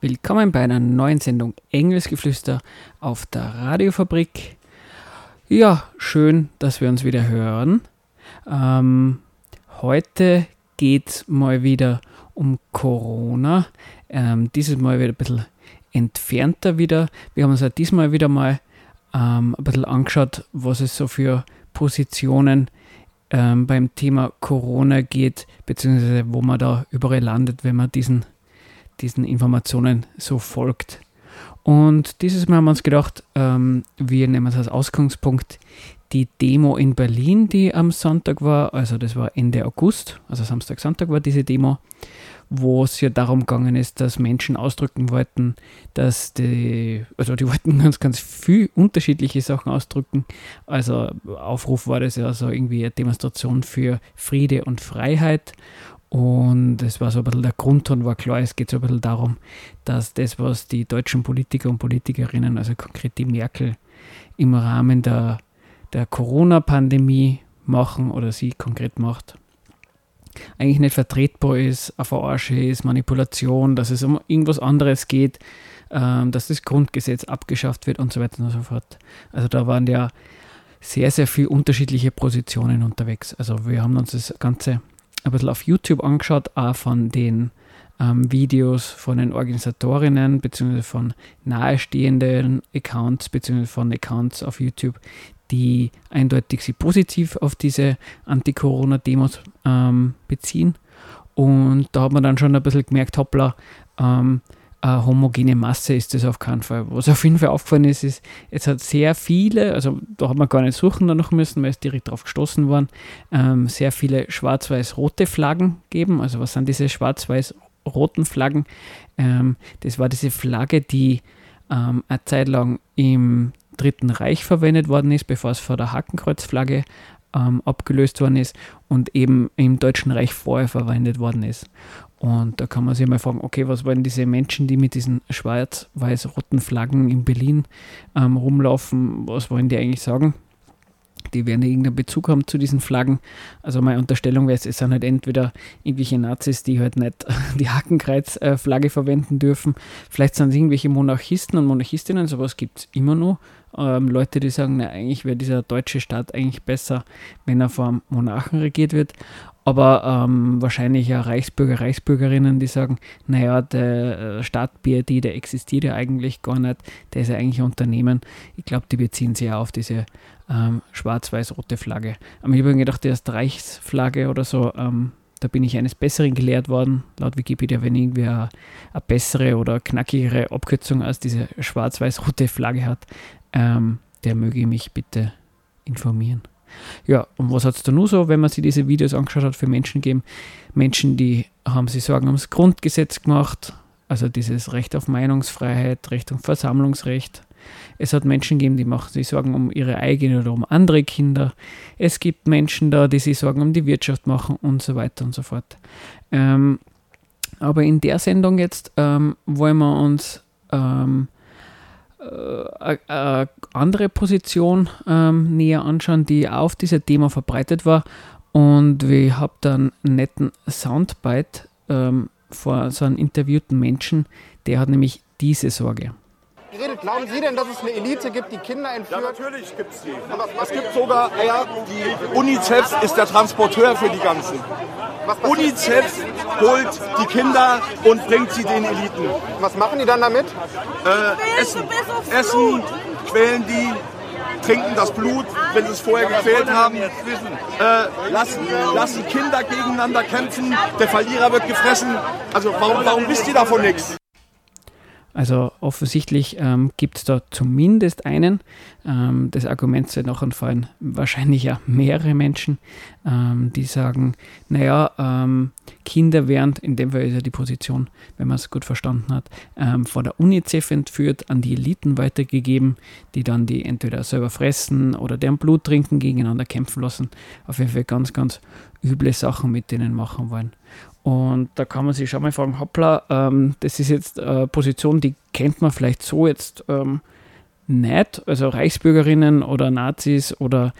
Willkommen bei einer neuen Sendung Engelsgeflüster auf der Radiofabrik. Ja, schön, dass wir uns wieder hören. Ähm, heute geht es mal wieder um Corona. Ähm, dieses Mal wieder ein bisschen entfernter wieder. Wir haben uns ja diesmal wieder mal ähm, ein bisschen angeschaut, was es so für Positionen ähm, beim Thema Corona geht, beziehungsweise wo man da überall landet, wenn man diesen, diesen Informationen so folgt. Und dieses Mal haben wir uns gedacht, ähm, wir nehmen es als Ausgangspunkt die Demo in Berlin, die am Sonntag war, also das war Ende August, also Samstag, Sonntag war diese Demo wo es ja darum gegangen ist, dass Menschen ausdrücken wollten, dass die, also die wollten ganz, ganz viel unterschiedliche Sachen ausdrücken. Also Aufruf war das ja so irgendwie eine Demonstration für Friede und Freiheit. Und es war so ein bisschen der Grundton, war klar, es geht so ein bisschen darum, dass das, was die deutschen Politiker und Politikerinnen, also konkret die Merkel, im Rahmen der, der Corona-Pandemie machen oder sie konkret macht, eigentlich nicht vertretbar ist, eine Verarsche ist, Manipulation, dass es um irgendwas anderes geht, ähm, dass das Grundgesetz abgeschafft wird und so weiter und so fort. Also da waren ja sehr, sehr viele unterschiedliche Positionen unterwegs. Also wir haben uns das Ganze ein bisschen auf YouTube angeschaut, auch von den ähm, Videos von den Organisatorinnen bzw. von nahestehenden Accounts bzw. von Accounts auf YouTube, die eindeutig sich positiv auf diese Anti-Corona-Demos ähm, beziehen. Und da hat man dann schon ein bisschen gemerkt, hoppla, ähm, eine homogene Masse ist das auf keinen Fall. Was auf jeden Fall aufgefallen ist, ist, es hat sehr viele, also da hat man gar nicht suchen danach müssen, weil es direkt darauf gestoßen waren, ähm, sehr viele schwarz-weiß-rote Flaggen geben. Also was sind diese schwarz-weiß-roten Flaggen? Ähm, das war diese Flagge, die ähm, eine Zeit lang im Dritten Reich verwendet worden ist, bevor es vor der Hakenkreuzflagge ähm, abgelöst worden ist und eben im Deutschen Reich vorher verwendet worden ist. Und da kann man sich mal fragen, okay, was wollen diese Menschen, die mit diesen schwarz-weiß-roten Flaggen in Berlin ähm, rumlaufen, was wollen die eigentlich sagen? Die werden irgendeinen Bezug haben zu diesen Flaggen. Also meine Unterstellung wäre, es sind halt entweder irgendwelche Nazis, die halt nicht die Hakenkreuz-Flagge verwenden dürfen. Vielleicht sind es irgendwelche Monarchisten und Monarchistinnen, sowas gibt es immer noch. Ähm, Leute, die sagen, na, eigentlich wäre dieser deutsche Staat eigentlich besser, wenn er vom Monarchen regiert wird aber ähm, wahrscheinlich ja Reichsbürger, Reichsbürgerinnen, die sagen, naja, der äh, Staat BRD, der existiert ja eigentlich gar nicht, der ist ja eigentlich ein Unternehmen. Ich glaube, die beziehen sich ja auf diese ähm, schwarz-weiß-rote Flagge. Aber ich habe gedacht, die erste Reichsflagge oder so, ähm, da bin ich eines Besseren gelehrt worden, laut Wikipedia, wenn irgendwie eine, eine bessere oder knackigere Abkürzung als diese schwarz-weiß-rote Flagge hat, ähm, der möge mich bitte informieren. Ja, und was hat es da nur so, wenn man sich diese Videos angeschaut hat, für Menschen gegeben? Menschen, die haben sich Sorgen ums Grundgesetz gemacht, also dieses Recht auf Meinungsfreiheit, Recht auf Versammlungsrecht. Es hat Menschen gegeben, die machen sich Sorgen um ihre eigenen oder um andere Kinder. Es gibt Menschen da, die sich Sorgen um die Wirtschaft machen und so weiter und so fort. Ähm, aber in der Sendung jetzt ähm, wollen wir uns ähm, äh, eine andere Position ähm, näher anschauen, die auf diesem Thema verbreitet war. Und ich habe dann einen netten Soundbite ähm, vor so einem interviewten Menschen, der hat nämlich diese Sorge geredet. Glauben Sie denn, dass es eine Elite gibt, die Kinder entführt? Ja, natürlich gibt es die. Es gibt sogar, ja, die UNICEF ist der Transporteur für die ganzen. UNICEF holt die Kinder und bringt sie den Eliten. Was machen die dann damit? Äh, essen, essen, quälen die, trinken das Blut, wenn sie es vorher gequält haben, äh, lassen, lassen Kinder gegeneinander kämpfen, der Verlierer wird gefressen. Also warum, warum wisst ihr davon nichts? Also offensichtlich ähm, gibt es da zumindest einen. Ähm, das Argument soll noch fallen wahrscheinlich ja mehrere Menschen, ähm, die sagen, naja, ähm, Kinder werden, in dem Fall ist ja die Position, wenn man es gut verstanden hat, ähm, von der UNICEF entführt, an die Eliten weitergegeben, die dann die entweder selber fressen oder deren Blut trinken, gegeneinander kämpfen lassen. Auf jeden Fall ganz, ganz üble Sachen mit denen machen wollen. Und da kann man sich schon mal fragen, hoppla, ähm, das ist jetzt eine Position, die kennt man vielleicht so jetzt ähm, nicht. Also Reichsbürgerinnen oder Nazis oder,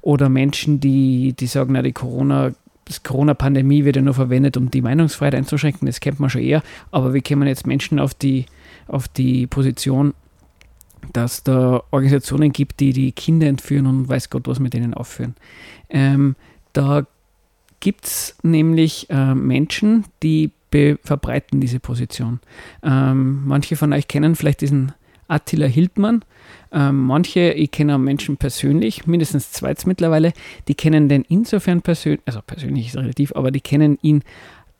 oder Menschen, die, die sagen, na, die Corona das Corona-Pandemie wird ja nur verwendet, um die Meinungsfreiheit einzuschränken, das kennt man schon eher, aber wie kämen jetzt Menschen auf die, auf die Position, dass da Organisationen gibt, die die Kinder entführen und weiß Gott was mit denen aufführen. Ähm, da gibt es nämlich äh, Menschen, die verbreiten diese Position. Ähm, manche von euch kennen vielleicht diesen Attila Hildmann. Ähm, manche, ich kenne Menschen persönlich, mindestens zwei mittlerweile, die kennen den insofern persönlich, also persönlich ist relativ, aber die kennen ihn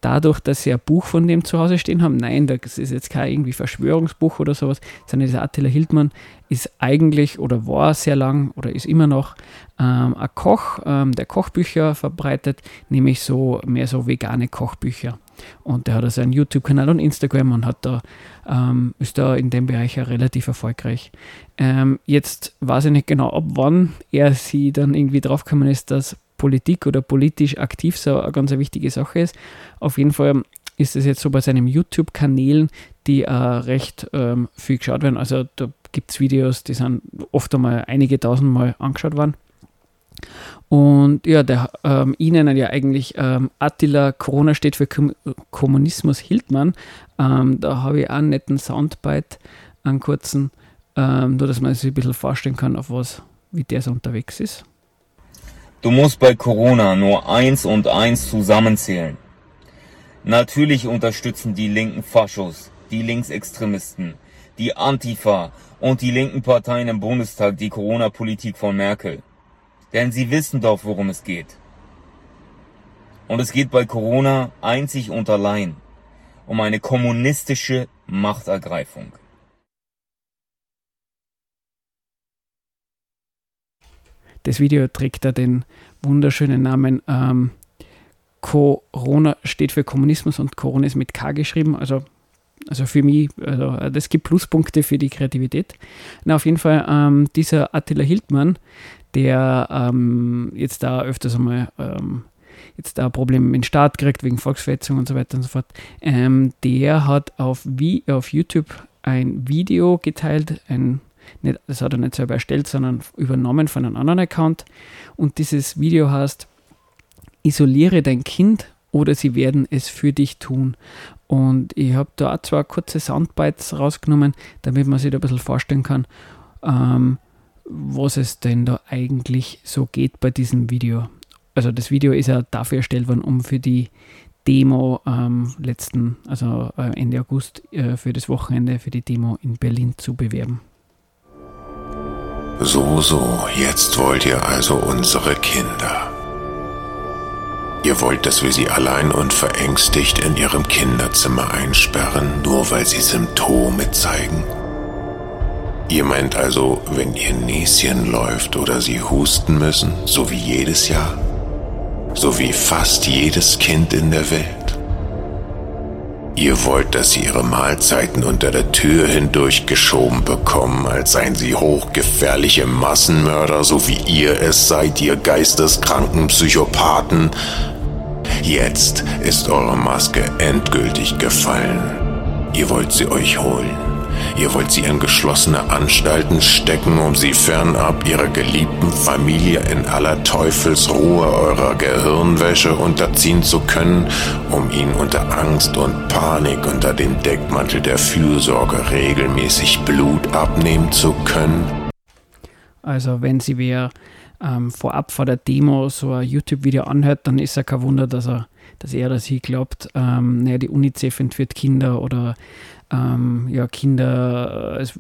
dadurch, dass sie ein Buch von dem zu Hause stehen haben. Nein, das ist jetzt kein irgendwie Verschwörungsbuch oder sowas, sondern dieser Attila Hildmann ist eigentlich oder war sehr lang oder ist immer noch ähm, ein Koch, ähm, der Kochbücher verbreitet, nämlich so mehr so vegane Kochbücher. Und der hat also einen YouTube-Kanal und Instagram und hat da, ähm, ist da in dem Bereich ja relativ erfolgreich. Ähm, jetzt weiß ich nicht genau, ab wann er sie dann irgendwie draufgekommen ist, dass Politik oder politisch aktiv so eine ganz wichtige Sache ist. Auf jeden Fall ist es jetzt so bei seinen YouTube-Kanälen, die äh, recht ähm, viel geschaut werden. Also da gibt es Videos, die sind oft einmal einige tausend Mal angeschaut worden. Und ja, der, ähm, ihnen ja eigentlich ähm, Attila, Corona steht für Kom Kommunismus Hildmann. Ähm, da habe ich auch einen netten Soundbite, einen kurzen, ähm, nur dass man sich ein bisschen vorstellen kann, auf was, wie der so unterwegs ist. Du musst bei Corona nur eins und eins zusammenzählen. Natürlich unterstützen die linken Faschos, die Linksextremisten, die Antifa und die linken Parteien im Bundestag die Corona-Politik von Merkel. Denn sie wissen doch, worum es geht. Und es geht bei Corona einzig und allein um eine kommunistische Machtergreifung. Das Video trägt da den wunderschönen Namen ähm, Corona steht für Kommunismus und Corona ist mit K geschrieben. Also, also für mich, also das gibt Pluspunkte für die Kreativität. Na, auf jeden Fall, ähm, dieser Attila Hildmann, der ähm, jetzt da öfters einmal ähm, jetzt da Probleme mit dem Staat kriegt wegen Volksverhetzung und so weiter und so fort, ähm, der hat auf, wie, auf YouTube ein Video geteilt, ein nicht, das hat er nicht selber erstellt, sondern übernommen von einem anderen Account. Und dieses Video heißt, isoliere dein Kind oder sie werden es für dich tun. Und ich habe da auch zwei kurze Soundbites rausgenommen, damit man sich da ein bisschen vorstellen kann, ähm, was es denn da eigentlich so geht bei diesem Video. Also das Video ist ja dafür erstellt worden, um für die Demo ähm, letzten, also äh, Ende August äh, für das Wochenende für die Demo in Berlin zu bewerben. So, so, jetzt wollt ihr also unsere Kinder. Ihr wollt, dass wir sie allein und verängstigt in ihrem Kinderzimmer einsperren, nur weil sie Symptome zeigen? Ihr meint also, wenn ihr Näschen läuft oder sie husten müssen, so wie jedes Jahr? So wie fast jedes Kind in der Welt? Ihr wollt, dass sie ihre Mahlzeiten unter der Tür hindurchgeschoben bekommen, als seien sie hochgefährliche Massenmörder, so wie ihr es seid, ihr geisteskranken Psychopathen. Jetzt ist eure Maske endgültig gefallen. Ihr wollt sie euch holen. Ihr wollt sie in geschlossene Anstalten stecken, um sie fernab ihrer geliebten Familie in aller Teufelsruhe eurer Gehirnwäsche unterziehen zu können, um ihnen unter Angst und Panik unter dem Deckmantel der Fürsorge regelmäßig Blut abnehmen zu können? Also wenn sie wer ähm, vorab vor der Demo so ein YouTube-Video anhört, dann ist ja kein Wunder, dass er, dass er oder sie glaubt, ähm, naja, die UNICEF entführt Kinder oder ähm, ja, Kinder, es,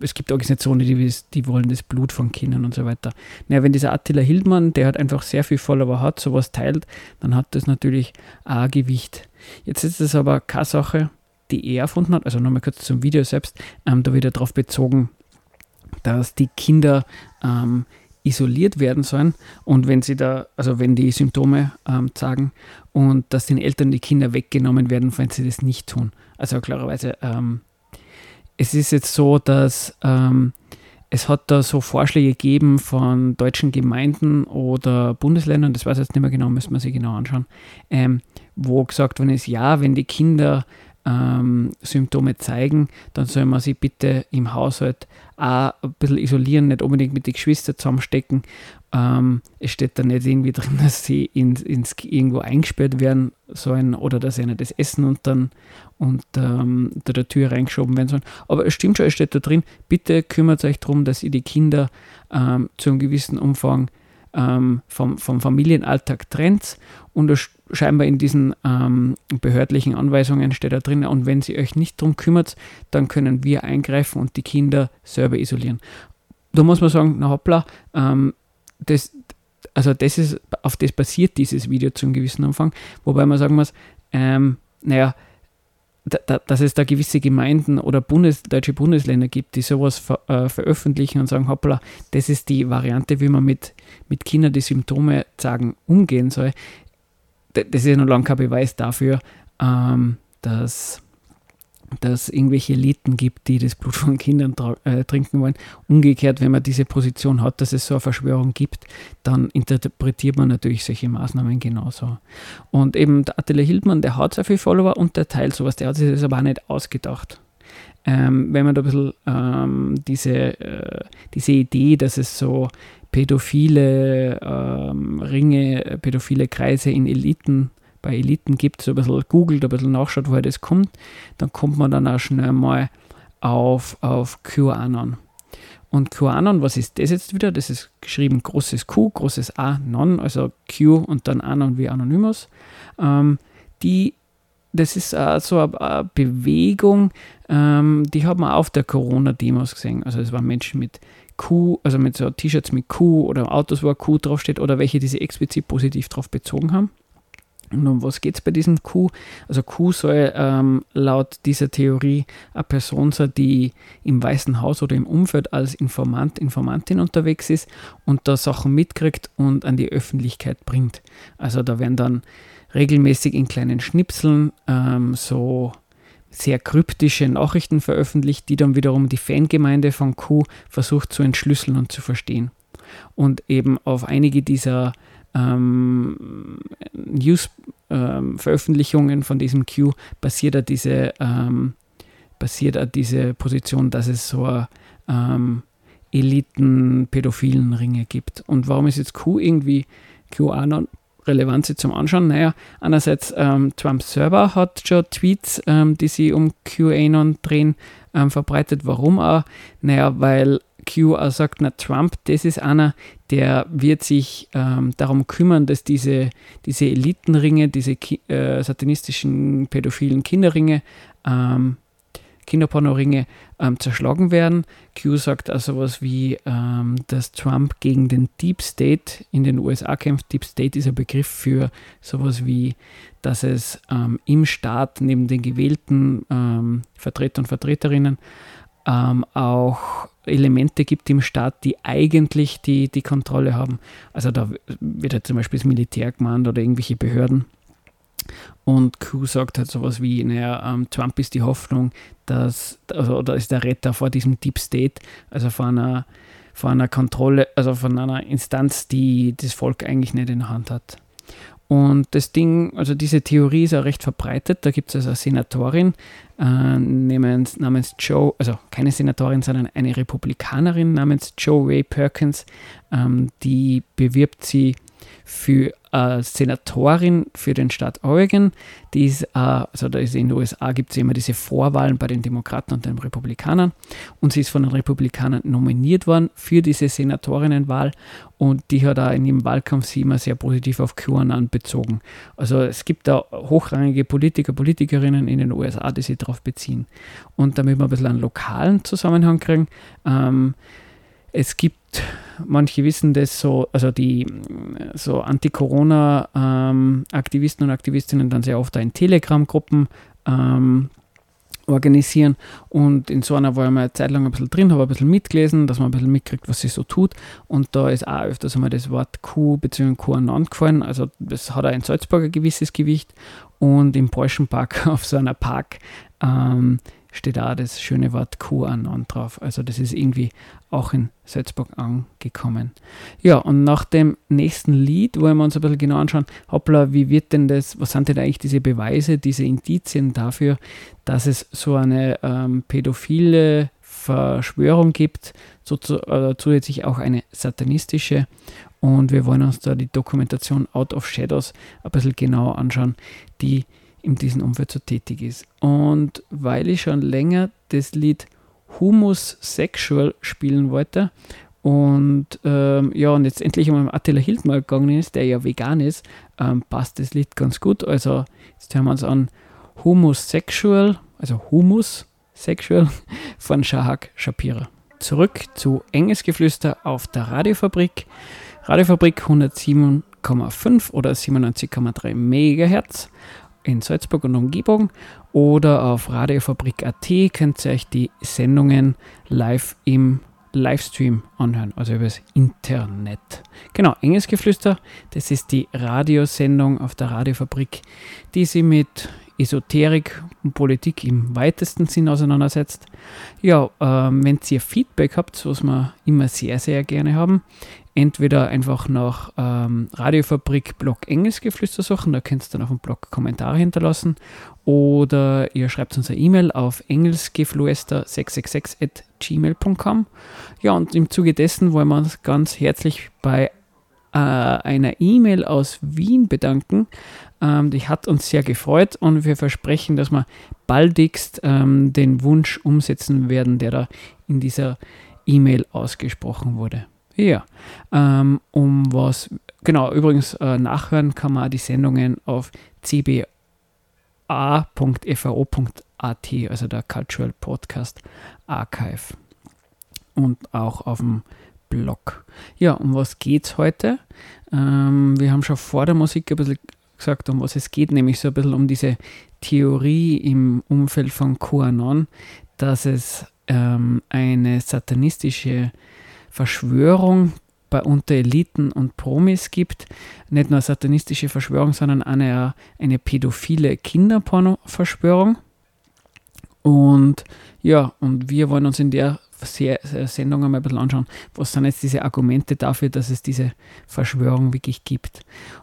es, gibt Organisationen, die, die wollen das Blut von Kindern und so weiter. Naja, wenn dieser Attila Hildmann, der hat einfach sehr viel Follower hat, sowas teilt, dann hat das natürlich ein Gewicht. Jetzt ist es aber keine Sache, die er erfunden hat, also nochmal kurz zum Video selbst, ähm, da wieder darauf bezogen, dass die Kinder ähm, isoliert werden sollen und wenn sie da, also wenn die Symptome ähm, zeigen und dass den Eltern die Kinder weggenommen werden, wenn sie das nicht tun. Also klarerweise, ähm, es ist jetzt so, dass ähm, es hat da so Vorschläge gegeben von deutschen Gemeinden oder Bundesländern, das weiß ich jetzt nicht mehr genau, müssen wir sich genau anschauen, ähm, wo gesagt worden ist, ja, wenn die Kinder ähm, Symptome zeigen, dann soll man sie bitte im Haushalt auch ein bisschen isolieren, nicht unbedingt mit den Geschwistern zusammenstecken. Ähm, es steht da nicht irgendwie drin, dass sie ins, ins irgendwo eingesperrt werden sollen oder dass ihnen das Essen unter, unter, unter der Tür reingeschoben werden sollen. Aber es stimmt schon, es steht da drin, bitte kümmert euch darum, dass ihr die Kinder ähm, zu einem gewissen Umfang ähm, vom, vom Familienalltag trennt und scheinbar in diesen ähm, behördlichen Anweisungen steht da drin, und wenn sie euch nicht darum kümmert, dann können wir eingreifen und die Kinder selber isolieren. Da muss man sagen, na hoppla, ähm, das, also das ist, auf das basiert dieses Video zu einem gewissen Umfang, wobei man sagen muss, ähm, naja, da, da, dass es da gewisse Gemeinden oder Bundes, deutsche Bundesländer gibt, die sowas ver, äh, veröffentlichen und sagen, hoppla, das ist die Variante, wie man mit, mit Kindern, die Symptome zeigen, umgehen soll. Das ist ja noch lange kein Beweis dafür, ähm, dass dass es irgendwelche Eliten gibt, die das Blut von Kindern äh, trinken wollen. Umgekehrt, wenn man diese Position hat, dass es so eine Verschwörung gibt, dann interpretiert man natürlich solche Maßnahmen genauso. Und eben der Attila Hildmann, der hat sehr viele Follower und der teilt sowas, der hat sich das aber auch nicht ausgedacht. Ähm, wenn man da ein bisschen ähm, diese, äh, diese Idee, dass es so pädophile ähm, Ringe, pädophile Kreise in Eliten bei Eliten gibt, so ein bisschen googelt, ein bisschen nachschaut, woher das kommt, dann kommt man dann auch schnell mal auf, auf QAnon. Und QAnon, was ist das jetzt wieder? Das ist geschrieben großes Q, großes A, Non, also Q und dann Anon wie Anonymous. Ähm, die, das ist äh, so eine, eine Bewegung, ähm, die hat man auf der Corona-Demos gesehen. Also es waren Menschen mit Q, also mit so T-Shirts mit Q oder Autos, wo Q draufsteht oder welche, die sich explizit positiv drauf bezogen haben. Und um was geht es bei diesem Q? Also Q soll ähm, laut dieser Theorie eine Person sein, die im Weißen Haus oder im Umfeld als Informant, Informantin unterwegs ist und da Sachen mitkriegt und an die Öffentlichkeit bringt. Also da werden dann regelmäßig in kleinen Schnipseln ähm, so sehr kryptische Nachrichten veröffentlicht, die dann wiederum die Fangemeinde von Q versucht zu entschlüsseln und zu verstehen. Und eben auf einige dieser ähm, News-Veröffentlichungen ähm, von diesem Q basiert er diese, ähm, basiert er diese Position, dass es so ähm, Eliten-pädophilen Ringe gibt. Und warum ist jetzt Q irgendwie QAnon relevant zum Anschauen? Naja, einerseits ähm, Trump selber hat schon Tweets, ähm, die sich um QAnon drehen, ähm, verbreitet. Warum auch? Naja, weil Q auch sagt, na Trump, das ist einer, der wird sich ähm, darum kümmern, dass diese, diese Elitenringe, diese äh, satanistischen pädophilen Kinderringe, ähm, Kinderpornoringe ähm, zerschlagen werden. Q sagt also was wie, ähm, dass Trump gegen den Deep State in den USA kämpft. Deep State ist ein Begriff für sowas wie, dass es ähm, im Staat neben den gewählten ähm, Vertreter und Vertreterinnen ähm, auch Elemente gibt im Staat, die eigentlich die, die Kontrolle haben. Also da wird halt zum Beispiel das Militär gemeint oder irgendwelche Behörden. Und Q sagt halt sowas wie, naja, ähm, Trump ist die Hoffnung, dass, also, oder ist der Retter vor diesem Deep State, also vor einer, vor einer Kontrolle, also von einer Instanz, die das Volk eigentlich nicht in der Hand hat. Und das Ding, also diese Theorie ist ja recht verbreitet. Da gibt es also eine Senatorin äh, namens, namens Joe, also keine Senatorin, sondern eine Republikanerin namens Joe Ray Perkins, ähm, die bewirbt sie für äh, Senatorin für den Staat Oregon. Die ist, äh, also da ist in den USA gibt es immer diese Vorwahlen bei den Demokraten und den Republikanern. Und sie ist von den Republikanern nominiert worden für diese Senatorinnenwahl. Und die hat auch in ihrem Wahlkampf sie immer sehr positiv auf QAnon bezogen. Also es gibt da hochrangige Politiker, Politikerinnen in den USA, die sich darauf beziehen. Und damit wir ein bisschen einen lokalen Zusammenhang kriegen, ähm, es gibt, manche wissen das so, also die so Anti-Corona-Aktivisten ähm, und Aktivistinnen dann sehr oft in Telegram-Gruppen ähm, organisieren. Und in so einer war ich mal eine Zeit lang ein bisschen drin, habe ein bisschen mitgelesen, dass man ein bisschen mitkriegt, was sie so tut. Und da ist auch öfters einmal das Wort Q bzw. QAnon gefallen. Also das hat auch in Salzburg ein gewisses Gewicht. Und im Park auf so einer Park ähm, steht auch das schöne Wort QAnon drauf. Also das ist irgendwie auch in Salzburg angekommen. Ja, und nach dem nächsten Lied wollen wir uns ein bisschen genau anschauen, hoppla, wie wird denn das, was sind denn eigentlich diese Beweise, diese Indizien dafür, dass es so eine ähm, pädophile Verschwörung gibt, so zu, äh, zusätzlich auch eine satanistische. Und wir wollen uns da die Dokumentation Out of Shadows ein bisschen genauer anschauen, die in diesem Umfeld so tätig ist. Und weil ich schon länger das Lied Humus Sexual spielen wollte und ähm, ja, und jetzt endlich um Attila Hildmann gegangen ist, der ja vegan ist, ähm, passt das Lied ganz gut. Also jetzt hören wir uns an Humus Sexual, also Humus Sexual von Shahak Shapira. Zurück zu Enges Geflüster auf der Radiofabrik. Radiofabrik 107,5 oder 97,3 MHz in Salzburg und Umgebung oder auf radiofabrik.at könnt ihr euch die Sendungen live im Livestream anhören, also übers Internet. Genau, Enges Geflüster, das ist die Radiosendung auf der Radiofabrik, die sie mit Esoterik und Politik im weitesten Sinn auseinandersetzt. Ja, ähm, wenn ihr Feedback habt, was wir immer sehr, sehr gerne haben, entweder einfach nach ähm, Radiofabrik Blog Engelsgeflüster suchen, da könnt ihr dann auf dem Blog Kommentare hinterlassen oder ihr schreibt uns eine E-Mail auf engelsgeflüster666 at gmail.com. Ja, und im Zuge dessen wollen wir uns ganz herzlich bei äh, einer E-Mail aus Wien bedanken. Ähm, die hat uns sehr gefreut und wir versprechen, dass wir baldigst ähm, den Wunsch umsetzen werden, der da in dieser E-Mail ausgesprochen wurde. Ja, ähm, um was, genau, übrigens äh, nachhören kann man die Sendungen auf cba.fao.at, also der Cultural Podcast Archive und auch auf dem Blog. Ja, um was geht's heute? Ähm, wir haben schon vor der Musik ein bisschen gesagt, um was es geht, nämlich so ein bisschen um diese Theorie im Umfeld von QAnon, dass es ähm, eine satanistische Verschwörung bei unter Eliten und Promis gibt. Nicht nur eine satanistische Verschwörung, sondern eine, eine pädophile Kinderporno-Verschwörung. Und ja, und wir wollen uns in der Sendung einmal ein bisschen anschauen, was sind jetzt diese Argumente dafür, dass es diese Verschwörung wirklich gibt.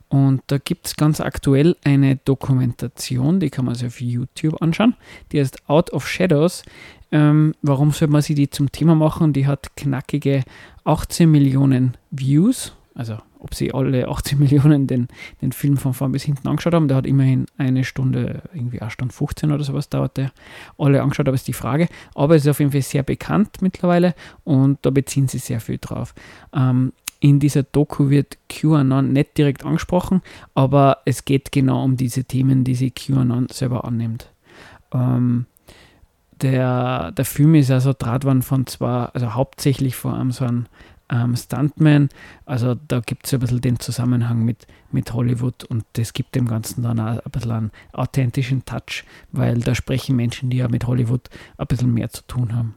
Und da gibt es ganz aktuell eine Dokumentation, die kann man sich auf YouTube anschauen, die heißt Out of Shadows. Ähm, warum soll man sie die zum Thema machen? Die hat knackige 18 Millionen Views, also ob sie alle 18 Millionen den, den Film von vorn bis hinten angeschaut haben. Der hat immerhin eine Stunde, irgendwie eine Stunde 15 oder sowas dauert der. Alle angeschaut, aber ist die Frage. Aber es ist auf jeden Fall sehr bekannt mittlerweile und da beziehen sie sehr viel drauf. Ähm, in dieser Doku wird QAnon nicht direkt angesprochen, aber es geht genau um diese Themen, die sich QAnon selber annimmt. Ähm, der, der Film ist also Drahtwand von zwar, also hauptsächlich vor allem so einem ähm, Stuntman. Also da gibt es ein bisschen den Zusammenhang mit, mit Hollywood und das gibt dem Ganzen dann auch ein bisschen einen authentischen Touch, weil da sprechen Menschen, die ja mit Hollywood ein bisschen mehr zu tun haben.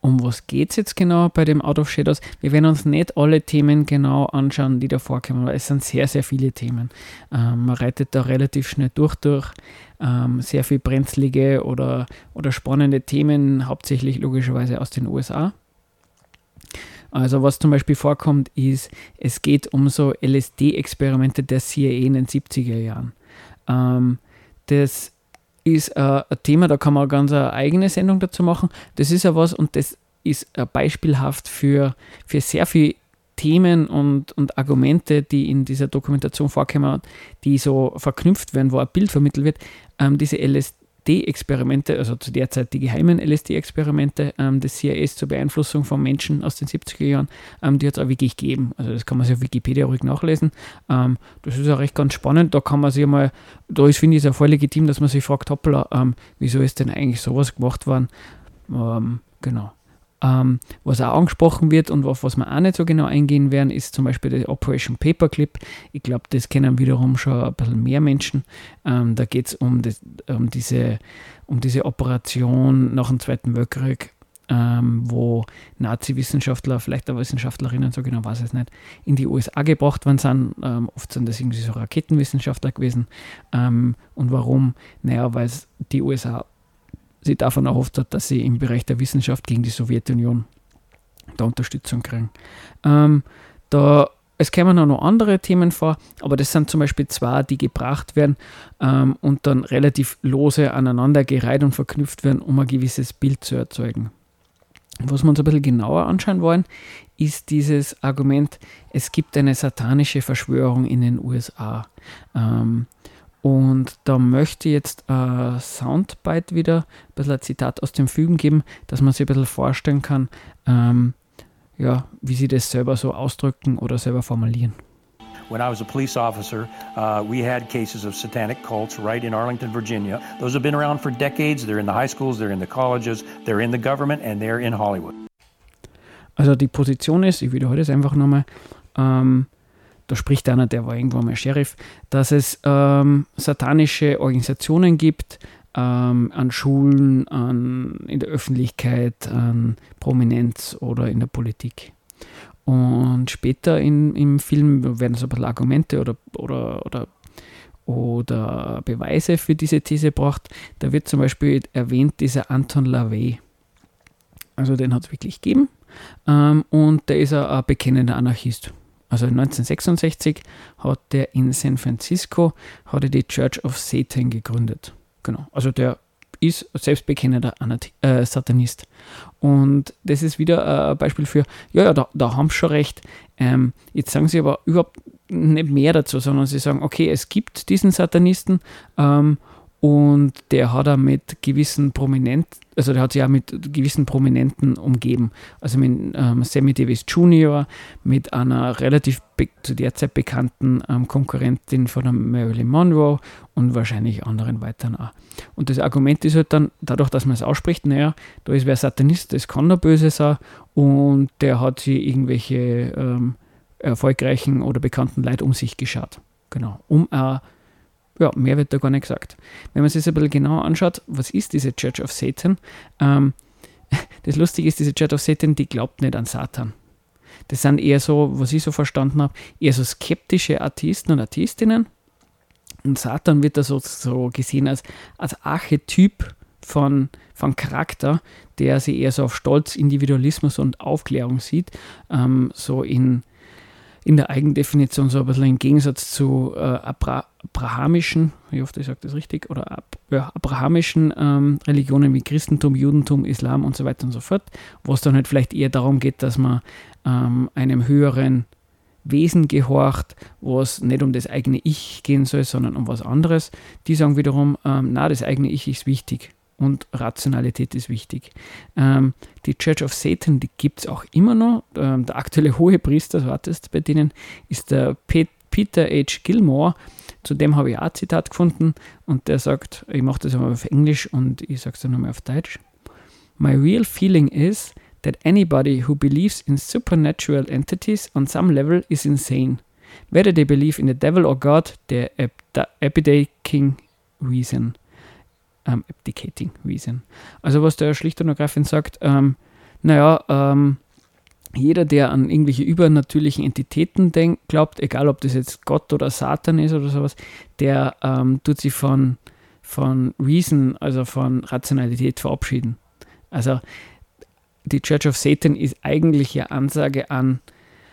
Um was geht es jetzt genau bei dem Out of Shadows? Wir werden uns nicht alle Themen genau anschauen, die da vorkommen, weil es sind sehr, sehr viele Themen. Ähm, man reitet da relativ schnell durch, durch ähm, sehr viel brenzlige oder, oder spannende Themen, hauptsächlich logischerweise aus den USA. Also was zum Beispiel vorkommt, ist, es geht um so LSD-Experimente der CIA in den 70er Jahren. Ähm, das ist äh, ein Thema, da kann man ganz eine eigene Sendung dazu machen. Das ist ja was und das ist äh, beispielhaft für, für sehr viele Themen und, und Argumente, die in dieser Dokumentation vorkommen, die so verknüpft werden, wo ein Bild vermittelt wird. Ähm, diese LSD LSD-Experimente, also zu der Zeit die geheimen LSD-Experimente ähm, des CIAs zur Beeinflussung von Menschen aus den 70er Jahren, ähm, die hat es auch wirklich gegeben. Also das kann man sich auf Wikipedia ruhig nachlesen. Ähm, das ist auch recht ganz spannend. Da kann man sich mal, da ist, finde ich, es auch voll legitim, dass man sich fragt, hoppla, ähm, wieso ist denn eigentlich sowas gemacht worden? Ähm, genau. Ähm, was auch angesprochen wird und auf was wir auch nicht so genau eingehen werden, ist zum Beispiel die Operation Paperclip. Ich glaube, das kennen wiederum schon ein bisschen mehr Menschen. Ähm, da geht es um, um, diese, um diese Operation nach dem Zweiten Weltkrieg, ähm, wo Nazi-Wissenschaftler, vielleicht auch Wissenschaftlerinnen, so genau weiß ich es nicht, in die USA gebracht worden sind. Ähm, oft sind das irgendwie so Raketenwissenschaftler gewesen. Ähm, und warum? Naja, weil die USA sie davon erhofft hat, dass sie im Bereich der Wissenschaft gegen die Sowjetunion da Unterstützung kriegen. Ähm, da, es kämen auch noch andere Themen vor, aber das sind zum Beispiel zwei, die gebracht werden ähm, und dann relativ lose aneinandergereiht und verknüpft werden, um ein gewisses Bild zu erzeugen. Was wir uns ein bisschen genauer anschauen wollen, ist dieses Argument, es gibt eine satanische Verschwörung in den USA. Ähm, und da möchte ich jetzt ein Soundbite wieder, ein bisschen ein Zitat aus dem Film geben, dass man sich ein bisschen vorstellen kann, ähm, ja, wie sie das selber so ausdrücken oder selber formulieren. When I was a police officer, uh, we had cases of satanic cults right in Arlington, Virginia. Those have been around for decades. They're in the high schools, they're in the colleges, they're in the government, and they're in Hollywood. Also die Position ist, ich wiederhole es einfach nochmal, ähm, da spricht einer, der war irgendwo mal Sheriff, dass es ähm, satanische Organisationen gibt, ähm, an Schulen, an, in der Öffentlichkeit, an Prominenz oder in der Politik. Und später in, im Film werden so ein paar Argumente oder, oder, oder, oder Beweise für diese These gebracht. Da wird zum Beispiel erwähnt dieser Anton LaVey. Also den hat es wirklich gegeben. Ähm, und der ist ein, bekennender Anarchist. Also 1966 hat der in San Francisco hat er die Church of Satan gegründet. Genau. Also der ist selbstbekennender äh, Satanist. Und das ist wieder ein Beispiel für, ja, ja, da, da haben sie schon recht. Ähm, jetzt sagen sie aber überhaupt nicht mehr dazu, sondern sie sagen, okay, es gibt diesen Satanisten ähm, und der hat er mit gewissen Prominenten, also der hat sich auch mit gewissen Prominenten umgeben. Also mit ähm, Sammy Davis Jr., mit einer relativ zu der Zeit bekannten ähm, Konkurrentin von der Marilyn Monroe und wahrscheinlich anderen weiteren auch. Und das Argument ist halt dann, dadurch, dass man es ausspricht, naja, da ist wer Satanist, das kann der Böse sein und der hat sich irgendwelche ähm, erfolgreichen oder bekannten Leute um sich geschaut. Genau, um auch ja, mehr wird da gar nicht gesagt. Wenn man sich das ein bisschen genauer anschaut, was ist diese Church of Satan? Ähm, das Lustige ist, diese Church of Satan, die glaubt nicht an Satan. Das sind eher so, was ich so verstanden habe, eher so skeptische Atheisten und Atheistinnen. Und Satan wird da so, so gesehen als, als Archetyp von, von Charakter, der sich eher so auf Stolz, Individualismus und Aufklärung sieht. Ähm, so in, in der Eigendefinition so ein bisschen im Gegensatz zu äh, Abra abrahamischen, ich hoffe, ich sage das richtig, oder ab, ja, abrahamischen ähm, Religionen wie Christentum, Judentum, Islam und so weiter und so fort, wo es dann halt vielleicht eher darum geht, dass man ähm, einem höheren Wesen gehorcht, wo es nicht um das eigene Ich gehen soll, sondern um was anderes. Die sagen wiederum, ähm, na, das eigene Ich ist wichtig und Rationalität ist wichtig. Ähm, die Church of Satan, die gibt es auch immer noch. Ähm, der aktuelle hohe Priester, so hat es bei denen, ist der Pet Peter H. Gilmore. Zu dem habe ich auch ein Zitat gefunden und der sagt, ich mache das einmal auf Englisch und ich sage es dann nochmal auf Deutsch. My real feeling is that anybody who believes in supernatural entities on some level is insane. Whether they believe in the devil or God, they're abdicating reason. Um, abdicating reason. Also was der schlicht und ergreifend sagt, ähm, naja, ähm, jeder, der an irgendwelche übernatürlichen Entitäten denkt, glaubt, egal ob das jetzt Gott oder Satan ist oder sowas, der ähm, tut sich von, von Reason, also von Rationalität verabschieden. Also die Church of Satan ist eigentlich eine Ansage an,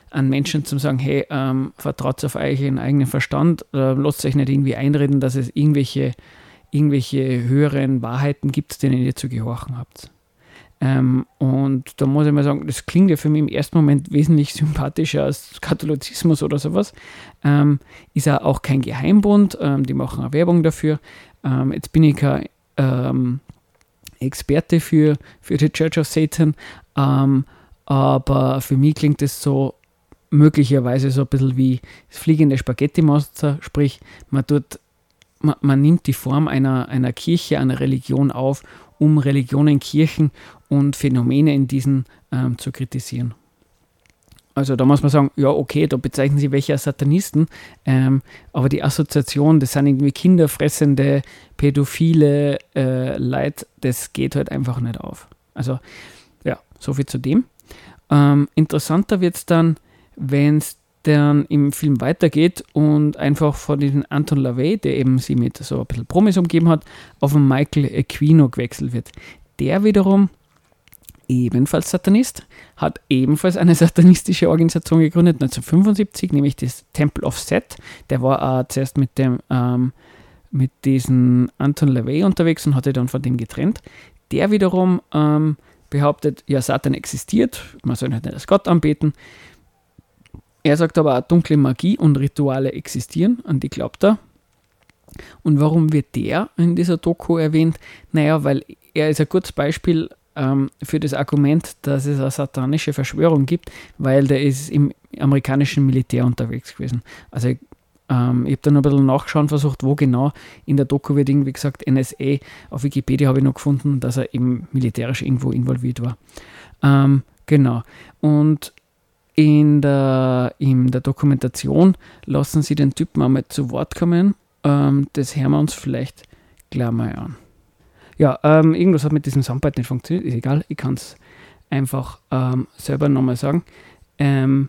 an Menschen zu sagen, hey, ähm, vertraut auf euren eigenen Verstand, äh, lasst euch nicht irgendwie einreden, dass es irgendwelche, irgendwelche höheren Wahrheiten gibt, denen ihr zu gehorchen habt. Ähm, und da muss ich mal sagen, das klingt ja für mich im ersten Moment wesentlich sympathischer als Katholizismus oder sowas. Ähm, ist ja auch kein Geheimbund, ähm, die machen auch Werbung dafür. Ähm, jetzt bin ich kein ähm, Experte für, für die Church of Satan, ähm, aber für mich klingt es so möglicherweise so ein bisschen wie das fliegende Spaghetti-Monster, sprich, man tut man, man, nimmt die Form einer, einer Kirche, einer Religion auf, um Religionen, Kirchen und Phänomene in diesen ähm, zu kritisieren. Also da muss man sagen, ja, okay, da bezeichnen sie welche als Satanisten, ähm, aber die Assoziation, das sind irgendwie kinderfressende, pädophile äh, Leid, das geht halt einfach nicht auf. Also ja, soviel zu dem. Ähm, interessanter wird es dann, wenn es dann im Film weitergeht und einfach von diesem Anton LaVey, der eben sie mit so ein bisschen Promis umgeben hat, auf einen Michael Aquino gewechselt wird. Der wiederum ebenfalls Satanist, hat ebenfalls eine satanistische Organisation gegründet, 1975, nämlich das Temple of Set. Der war äh, zuerst mit dem ähm, mit diesem Anton LaVey unterwegs und hatte dann von dem getrennt. Der wiederum ähm, behauptet, ja, Satan existiert, man soll nicht als Gott anbeten. Er sagt aber auch, dunkle Magie und Rituale existieren, an die glaubt er. Und warum wird der in dieser Doku erwähnt? Naja, weil er ist ein gutes Beispiel ähm, für das Argument, dass es eine satanische Verschwörung gibt, weil der ist im amerikanischen Militär unterwegs gewesen. Also ähm, ich habe dann ein bisschen nachschauen versucht, wo genau in der Doku wird irgendwie gesagt, NSA. Auf Wikipedia habe ich noch gefunden, dass er eben militärisch irgendwo involviert war. Ähm, genau. Und in der, in der Dokumentation lassen sie den Typen einmal zu Wort kommen. Ähm, das hören wir uns vielleicht gleich mal an. Ja, ähm, irgendwas hat mit diesem Soundbite nicht funktioniert, ist egal, ich kann es einfach ähm, selber nochmal sagen. Ähm,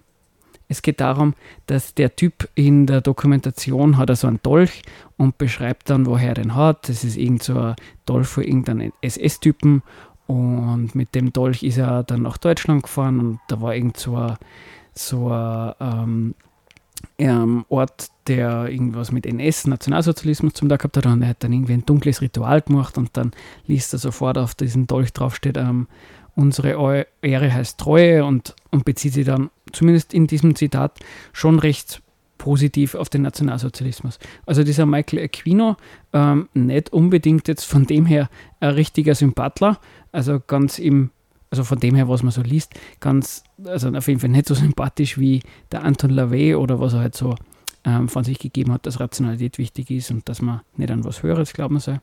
es geht darum, dass der Typ in der Dokumentation hat so einen Dolch und beschreibt dann, woher er den hat. Das ist irgend so ein Dolch für irgendeinen SS-Typen und mit dem Dolch ist er dann nach Deutschland gefahren und da war irgend so ein, so ein ähm, ähm, Ort, der irgendwas mit NS, Nationalsozialismus zum Tag gehabt hat und er hat dann irgendwie ein dunkles Ritual gemacht und dann liest er sofort auf diesen Dolch draufsteht, ähm, unsere Ehre heißt Treue und, und bezieht sich dann zumindest in diesem Zitat schon recht positiv auf den Nationalsozialismus. Also dieser Michael Aquino, ähm, nicht unbedingt jetzt von dem her ein richtiger Sympathler, also ganz im, also von dem her, was man so liest, ganz, also auf jeden Fall nicht so sympathisch wie der Anton LaVey oder was er halt so ähm, von sich gegeben hat, dass Rationalität wichtig ist und dass man nicht an was Höheres glauben soll.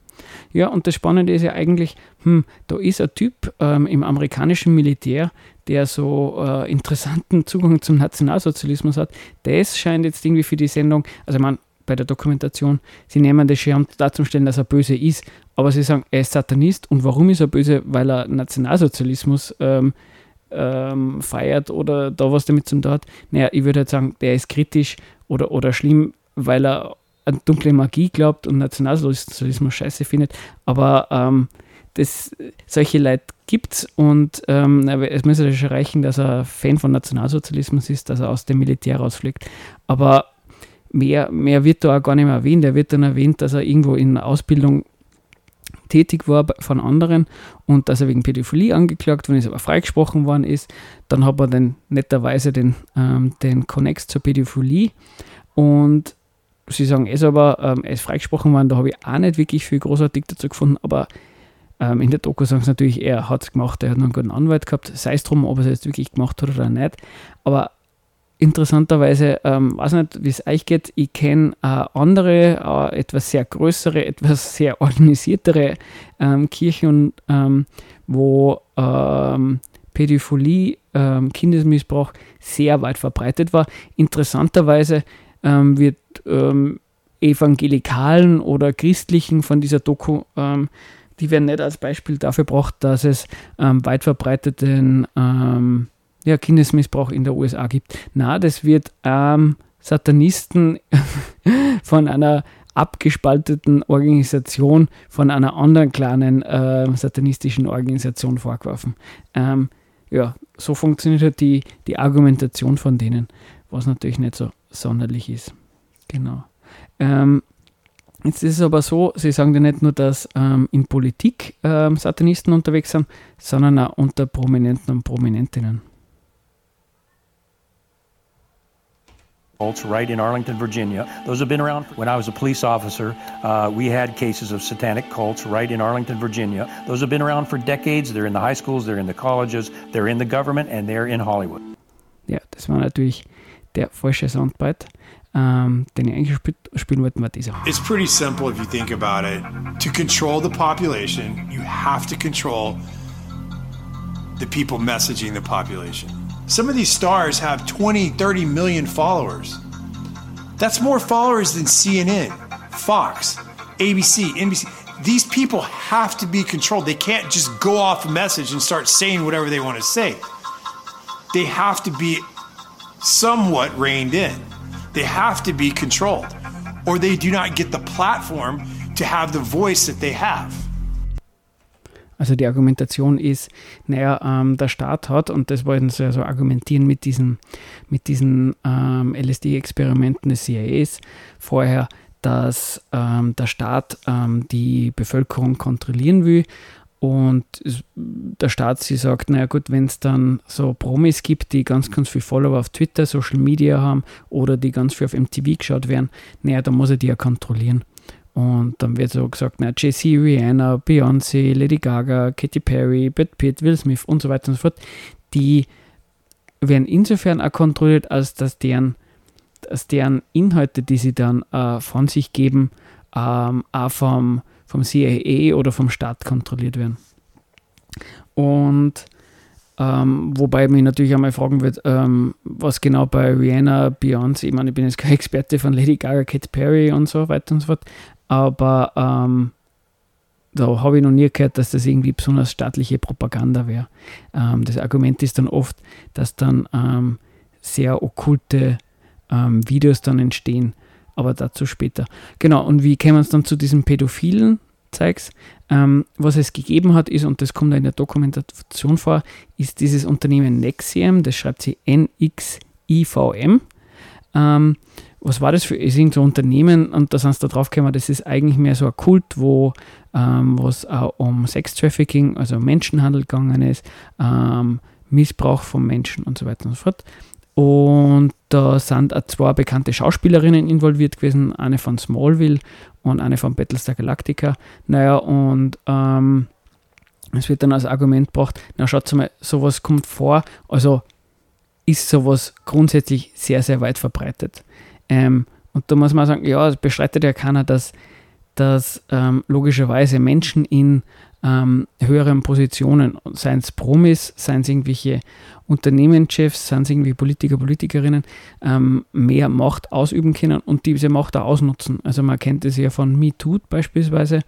Ja, und das Spannende ist ja eigentlich, hm, da ist ein Typ ähm, im amerikanischen Militär, der so äh, interessanten Zugang zum Nationalsozialismus hat. Das scheint jetzt irgendwie für die Sendung, also man bei der Dokumentation, sie nehmen das Schirm dazu stellen, dass er böse ist, aber sie sagen, er ist Satanist und warum ist er böse? Weil er Nationalsozialismus ähm, ähm, feiert oder da was damit zum hat. Naja, ich würde halt sagen, der ist kritisch oder, oder schlimm, weil er an dunkle Magie glaubt und Nationalsozialismus scheiße findet. Aber ähm, das, solche Leute gibt es und ähm, es muss ja schon reichen, dass er Fan von Nationalsozialismus ist, dass er aus dem Militär rausfliegt. Aber mehr, mehr wird da auch gar nicht mehr erwähnt. Er wird dann erwähnt, dass er irgendwo in Ausbildung tätig war von anderen und dass er wegen Pädophilie angeklagt worden ist, aber freigesprochen worden ist. Dann hat er dann netterweise den, ähm, den Connex zur Pädophilie und sie sagen es aber, ähm, er ist freigesprochen worden, da habe ich auch nicht wirklich viel großartig dazu gefunden, aber ähm, in der Doku sagen sie natürlich, er hat es gemacht, er hat einen guten Anwalt gehabt, sei es drum, ob er es jetzt wirklich gemacht hat oder nicht, aber interessanterweise, ähm, weiß nicht, wie es euch geht, ich kenne äh, andere, äh, etwas sehr größere, etwas sehr organisiertere ähm, Kirchen, ähm, wo ähm, Pädophilie, ähm, Kindesmissbrauch sehr weit verbreitet war. Interessanterweise ähm, wird ähm, Evangelikalen oder Christlichen von dieser Doku, die werden nicht als Beispiel dafür gebracht, dass es weit verbreiteten ja, Kindesmissbrauch in der USA gibt. Na, das wird ähm, Satanisten von einer abgespalteten Organisation, von einer anderen kleinen äh, satanistischen Organisation vorgeworfen. Ähm, ja, so funktioniert halt die, die Argumentation von denen, was natürlich nicht so sonderlich ist. Genau. Ähm, Jetzt ist es aber so, sie sagen ja nicht nur, dass ähm, in Politik ähm, Satanisten unterwegs sind, sondern auch unter Prominenten und Prominentinnen. Cults right in Arlington, Virginia. Those have been around. When I was a police officer, uh, we had cases of satanic cults right in Arlington, Virginia. Those have been around for decades. They're in the high schools, they're in the colleges, they're in the government, and they're in Hollywood. Ja, das war natürlich der falsche Soundbite. Um, den ich eigentlich spielen wollten, war dieser. It's pretty simple if you think about it. To control the population, you have to control the people messaging the population. Some of these stars have 20, 30 million followers. That's more followers than CNN, Fox, ABC, NBC. These people have to be controlled. They can't just go off a message and start saying whatever they want to say. They have to be somewhat reined in. They have to be controlled, or they do not get the platform to have the voice that they have. Also die Argumentation ist, naja, ähm, der Staat hat, und das wollten sie also argumentieren mit diesen, mit diesen ähm, LSD-Experimenten des CIAs vorher, dass ähm, der Staat ähm, die Bevölkerung kontrollieren will Und der Staat sie sagt, naja gut, wenn es dann so Promis gibt, die ganz, ganz viel Follower auf Twitter, Social Media haben oder die ganz viel auf MTV geschaut werden, naja, dann muss er die ja kontrollieren. Und dann wird so gesagt, na, Jay-Z, Rihanna, Beyoncé, Lady Gaga, Katy Perry, Brad Pitt, Will Smith und so weiter und so fort, die werden insofern auch kontrolliert, als dass deren, dass deren Inhalte, die sie dann äh, von sich geben, ähm, auch vom, vom CIA oder vom Staat kontrolliert werden. Und ähm, wobei mich natürlich einmal fragen wird, ähm, was genau bei Rihanna, Beyoncé, ich meine, ich bin jetzt kein Experte von Lady Gaga, Katy Perry und so weiter und so fort, aber ähm, da habe ich noch nie gehört, dass das irgendwie besonders staatliche Propaganda wäre. Ähm, das Argument ist dann oft, dass dann ähm, sehr okkulte ähm, Videos dann entstehen, aber dazu später. Genau, und wie kämen uns dann zu diesem pädophilen Zeugs? Ähm, was es gegeben hat, ist, und das kommt in der Dokumentation vor, ist dieses Unternehmen Nexium, das schreibt sie N-X-I-V-M. Ähm, was war das für ist ein Unternehmen und da sind sie da drauf gekommen, das ist eigentlich mehr so ein Kult, wo ähm, es auch um Sex-Trafficking, also Menschenhandel gegangen ist, ähm, Missbrauch von Menschen und so weiter und so fort. Und da sind auch zwei bekannte Schauspielerinnen involviert gewesen, eine von Smallville und eine von Battlestar Galactica. Naja, und ähm, es wird dann als Argument gebracht, na schaut mal, sowas kommt vor, also ist sowas grundsätzlich sehr, sehr weit verbreitet. Ähm, und da muss man sagen, ja, es bestreitet ja keiner, dass, dass ähm, logischerweise Menschen in ähm, höheren Positionen, seien es Promis, seien es irgendwelche Unternehmenschefs, seien es irgendwie Politiker, Politikerinnen, ähm, mehr Macht ausüben können und diese Macht auch ausnutzen. Also man kennt es ja von MeToo beispielsweise,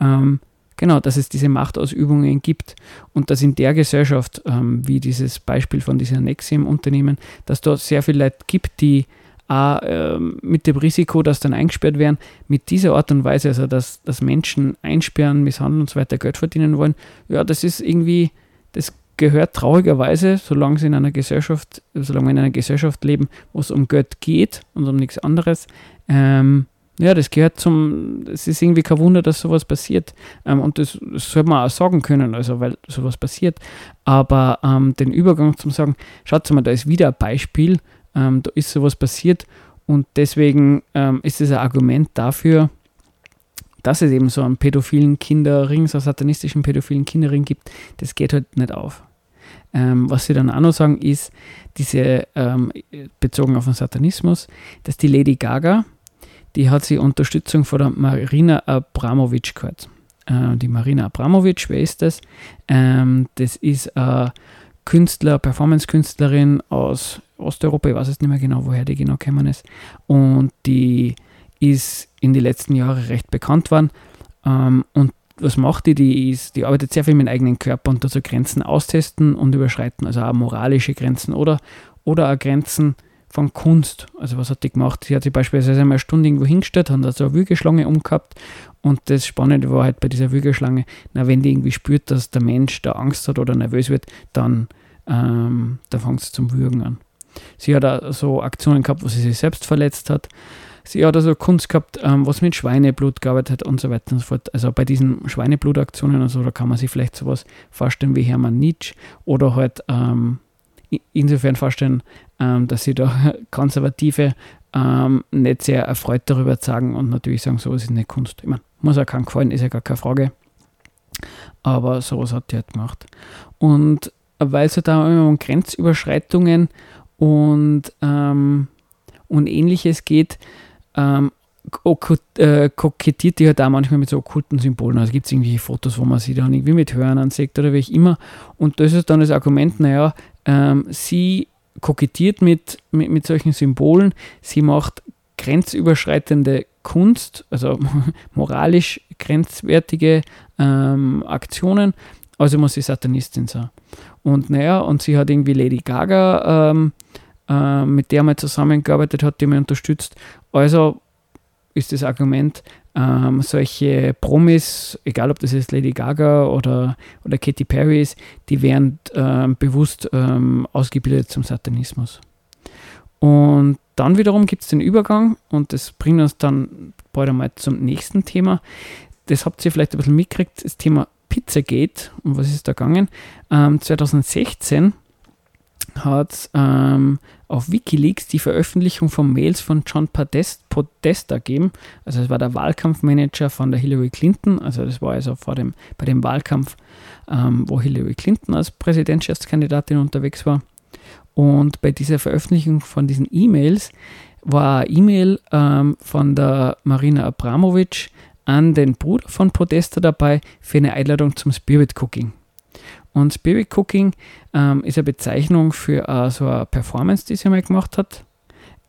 ähm, genau, dass es diese Machtausübungen gibt und dass in der Gesellschaft, ähm, wie dieses Beispiel von dieser Nexium-Unternehmen, dass dort sehr viele Leute gibt, die auch äh, mit dem Risiko, dass dann eingesperrt werden, mit dieser Art und Weise, also dass, dass Menschen einsperren, misshandeln und so weiter Geld verdienen wollen, ja, das ist irgendwie, das gehört traurigerweise, solange sie in einer Gesellschaft, solange wir in einer Gesellschaft leben, wo es um Geld geht und um nichts anderes, ähm, ja, das gehört zum, es ist irgendwie kein Wunder, dass sowas passiert. Ähm, und das, das soll man auch sagen können, also weil sowas passiert. Aber ähm, den Übergang zum Sagen, schaut mal, da ist wieder ein Beispiel, ähm, da ist sowas passiert und deswegen ähm, ist es ein Argument dafür, dass es eben so einen pädophilen Kinderring, so einen satanistischen pädophilen Kinderring gibt, das geht halt nicht auf. Ähm, was sie dann auch noch sagen, ist, diese, ähm, bezogen auf den Satanismus, dass die Lady Gaga, die hat sie Unterstützung von der Marina Abramovic gehört. Äh, die Marina Abramovic, wer ist das? Ähm, das ist eine Künstler, Performance-Künstlerin aus Osteuropa, ich weiß jetzt nicht mehr genau, woher die genau gekommen ist. Und die ist in den letzten Jahren recht bekannt worden. Ähm, und was macht die? Die, ist, die arbeitet sehr viel mit dem eigenen Körper und dazu Grenzen austesten und überschreiten, also auch moralische Grenzen oder, oder auch Grenzen von Kunst. Also was hat die gemacht? Sie hat sich beispielsweise einmal eine Stunde irgendwo hingestellt, hat also eine Wügeschlange umgehabt und das Spannende war halt bei dieser Wügeschlange, na, wenn die irgendwie spürt, dass der Mensch da Angst hat oder nervös wird, dann, ähm, dann fängt es zum Würgen an. Sie hat auch so Aktionen gehabt, wo sie sich selbst verletzt hat. Sie hat also Kunst gehabt, ähm, was mit Schweineblut gearbeitet hat und so weiter und so fort. Also bei diesen Schweineblutaktionen und so, da kann man sich vielleicht sowas vorstellen wie Hermann Nietzsche oder halt ähm, insofern vorstellen, ähm, dass sie da Konservative ähm, nicht sehr erfreut darüber sagen und natürlich sagen, sowas ist nicht Kunst. Ich meine, muss auch keinem gefallen, ist ja gar keine Frage. Aber sowas hat die halt gemacht. Und weil es da immer um Grenzüberschreitungen und, ähm, und ähnliches geht, ähm, äh, kokettiert die halt auch manchmal mit so okkulten Symbolen. Also gibt es irgendwelche Fotos, wo man sie dann irgendwie mit Hören ansieht oder wie auch immer. Und das ist dann das Argument, naja, ähm, sie kokettiert mit, mit, mit solchen Symbolen, sie macht grenzüberschreitende Kunst, also moralisch grenzwertige ähm, Aktionen, also muss sie Satanistin sein. Und naja, und sie hat irgendwie Lady Gaga, ähm, äh, mit der man zusammengearbeitet hat, die mich unterstützt. Also ist das Argument, ähm, solche Promis, egal ob das jetzt Lady Gaga oder, oder Katy Perry ist, die werden ähm, bewusst ähm, ausgebildet zum Satanismus. Und dann wiederum gibt es den Übergang und das bringt uns dann bald einmal zum nächsten Thema. Das habt ihr vielleicht ein bisschen mitgekriegt, das Thema Pizzagate. Und was ist da gegangen? Ähm, 2016 hat ähm, auf Wikileaks die Veröffentlichung von Mails von John Podesta, Podesta gegeben. Also es war der Wahlkampfmanager von der Hillary Clinton. Also das war also vor dem, bei dem Wahlkampf, ähm, wo Hillary Clinton als Präsidentschaftskandidatin unterwegs war. Und bei dieser Veröffentlichung von diesen E-Mails war eine E-Mail ähm, von der Marina Abramovic an den Bruder von Podesta dabei für eine Einladung zum Spirit Cooking. Und Spirit Cooking ähm, ist eine Bezeichnung für äh, so eine Performance, die sie mal gemacht hat,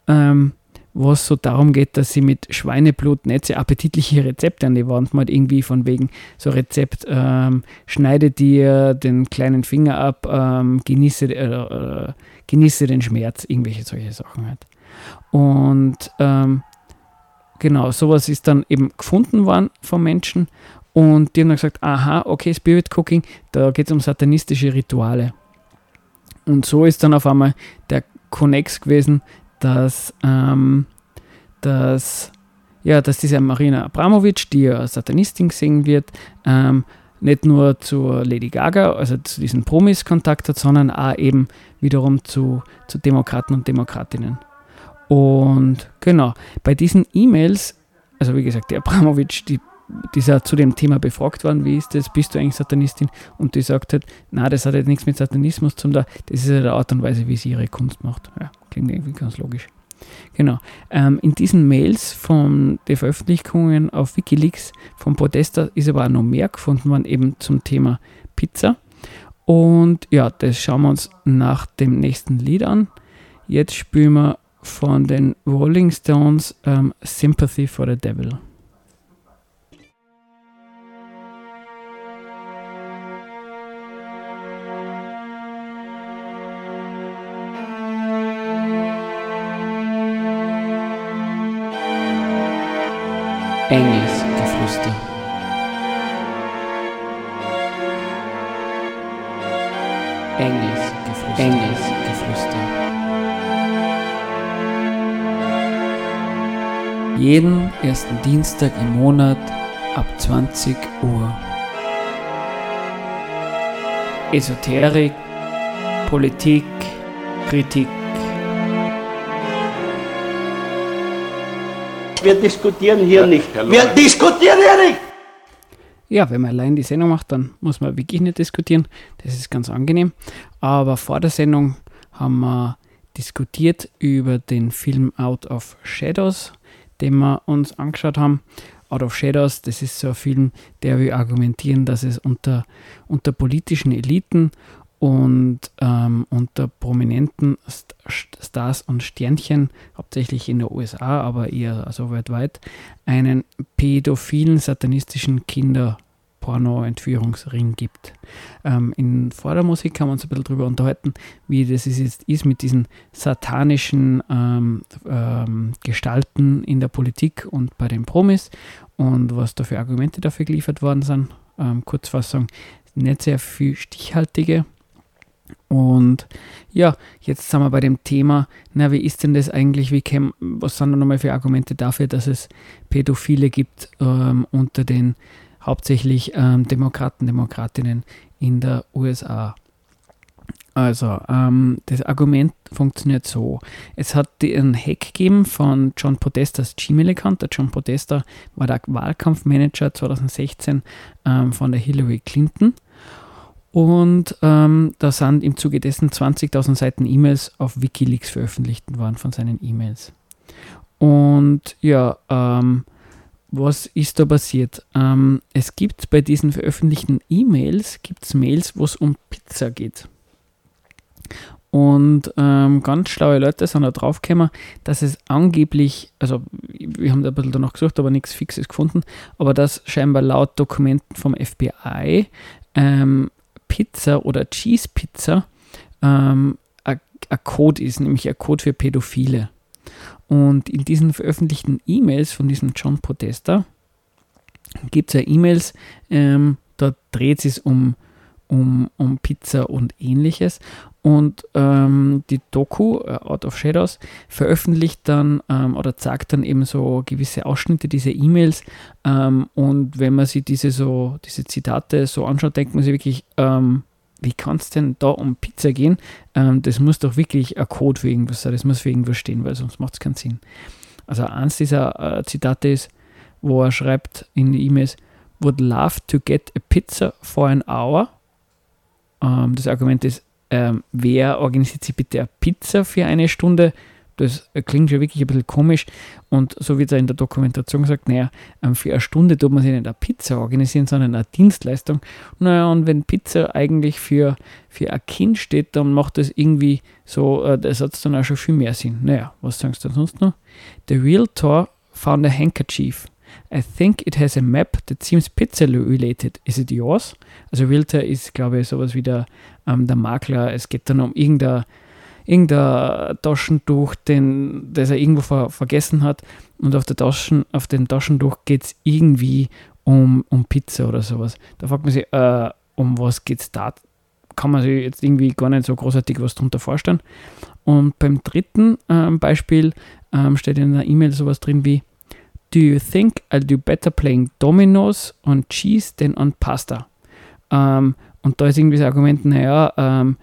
ähm, wo es so darum geht, dass sie mit Schweineblut nicht sehr appetitliche Rezepte an die Wand macht, irgendwie von wegen so Rezept, ähm, schneide dir den kleinen Finger ab, ähm, genieße, äh, äh, genieße den Schmerz, irgendwelche solche Sachen halt. Und ähm, genau, sowas ist dann eben gefunden worden von Menschen und die haben dann gesagt, aha, okay, Spirit Cooking, da geht es um satanistische Rituale. Und so ist dann auf einmal der Connex gewesen, dass, ähm, dass, ja, dass diese Marina Abramovic, die ja Satanistin gesehen wird, ähm, nicht nur zur Lady Gaga, also zu diesen Promis Kontakt hat, sondern auch eben wiederum zu, zu Demokraten und Demokratinnen. Und genau, bei diesen E-Mails, also wie gesagt, die Abramovic, die die ist ja zu dem Thema befragt worden, wie ist das, bist du eigentlich Satanistin? Und die sagt halt, na, das hat jetzt nichts mit Satanismus zu tun, das ist ja die Art und Weise, wie sie ihre Kunst macht. Ja, klingt irgendwie ganz logisch. Genau. Ähm, in diesen Mails von den Veröffentlichungen auf Wikileaks von Podesta ist aber auch noch mehr gefunden worden, eben zum Thema Pizza. Und ja, das schauen wir uns nach dem nächsten Lied an. Jetzt spielen wir von den Rolling Stones ähm, Sympathy for the Devil. Jeden ersten Dienstag im Monat ab 20 Uhr. Esoterik, Politik, Kritik Wir diskutieren hier nicht. Wir diskutieren hier nicht! Ja, wenn man allein die Sendung macht, dann muss man wirklich nicht diskutieren. Das ist ganz angenehm. Aber vor der Sendung haben wir diskutiert über den Film Out of Shadows, den wir uns angeschaut haben. Out of Shadows, das ist so ein Film, der wir argumentieren, dass es unter, unter politischen Eliten und ähm, unter prominenten St Stars und Sternchen, hauptsächlich in den USA, aber eher also weltweit, einen pädophilen satanistischen Kinderporno-Entführungsring gibt. Ähm, in Vordermusik haben wir uns ein bisschen darüber unterhalten, wie das jetzt ist mit diesen satanischen ähm, ähm, Gestalten in der Politik und bei den Promis und was da für Argumente dafür geliefert worden sind. Ähm, Kurzfassung, nicht sehr viel stichhaltige und ja, jetzt sind wir bei dem Thema, na, wie ist denn das eigentlich, wie käm, was sind da nochmal für Argumente dafür, dass es Pädophile gibt ähm, unter den hauptsächlich ähm, Demokraten, Demokratinnen in der USA? Also, ähm, das Argument funktioniert so. Es hat einen Hack gegeben von John Podestas Gmail-Account. Der John Podesta war der Wahlkampfmanager 2016 ähm, von der Hillary Clinton. Und ähm, da sind im Zuge dessen 20.000 Seiten E-Mails auf Wikileaks veröffentlicht worden von seinen E-Mails. Und ja, ähm, was ist da passiert? Ähm, es gibt bei diesen veröffentlichten E-Mails gibt's Mails, wo es um Pizza geht. Und ähm, ganz schlaue Leute sind da draufgekommen, dass es angeblich, also wir haben da ein bisschen danach gesucht, aber nichts Fixes gefunden, aber dass scheinbar laut Dokumenten vom FBI ähm, Pizza oder Cheese Pizza ähm, ein Code ist, nämlich ein Code für Pädophile. Und in diesen veröffentlichten E-Mails von diesem John Podesta gibt es ja E-Mails, ähm, da dreht es um, um, um Pizza und ähnliches. Und ähm, die Doku, äh, Out of Shadows, veröffentlicht dann ähm, oder zeigt dann eben so gewisse Ausschnitte dieser E-Mails. Ähm, und wenn man sich diese so, diese Zitate so anschaut, denkt man sich wirklich, ähm, wie kann es denn da um Pizza gehen? Ähm, das muss doch wirklich ein Code für irgendwas sein, das muss für irgendwas stehen, weil sonst macht es keinen Sinn. Also eins dieser äh, Zitate ist, wo er schreibt in die E-Mails, would love to get a pizza for an hour. Ähm, das Argument ist, ähm, wer organisiert sich bitte eine Pizza für eine Stunde? Das klingt schon wirklich ein bisschen komisch. Und so wird er in der Dokumentation gesagt, naja, ähm, für eine Stunde tut man sich nicht eine Pizza organisieren, sondern eine Dienstleistung. Naja, und wenn Pizza eigentlich für, für ein Kind steht, dann macht das irgendwie so, äh, der Satz dann auch schon viel mehr Sinn. Naja, was sagst du sonst noch? The Realtor found a handkerchief. I think it has a map that seems pizza related. Is it yours? Also Realtor ist, glaube ich, sowas wie der, ähm, der Makler. Es geht dann um irgendein, irgendein Taschentuch, den, das er irgendwo ver vergessen hat. Und auf, der Taschen, auf dem Taschentuch geht es irgendwie um, um Pizza oder sowas. Da fragt man sich, äh, um was geht es da? Kann man sich jetzt irgendwie gar nicht so großartig was drunter vorstellen. Und beim dritten ähm, Beispiel ähm, steht in der E-Mail sowas drin wie Do you think I'll do better playing Dominoes on cheese than on pasta? Ähm, und da ist irgendwie das Argument, naja, ähm,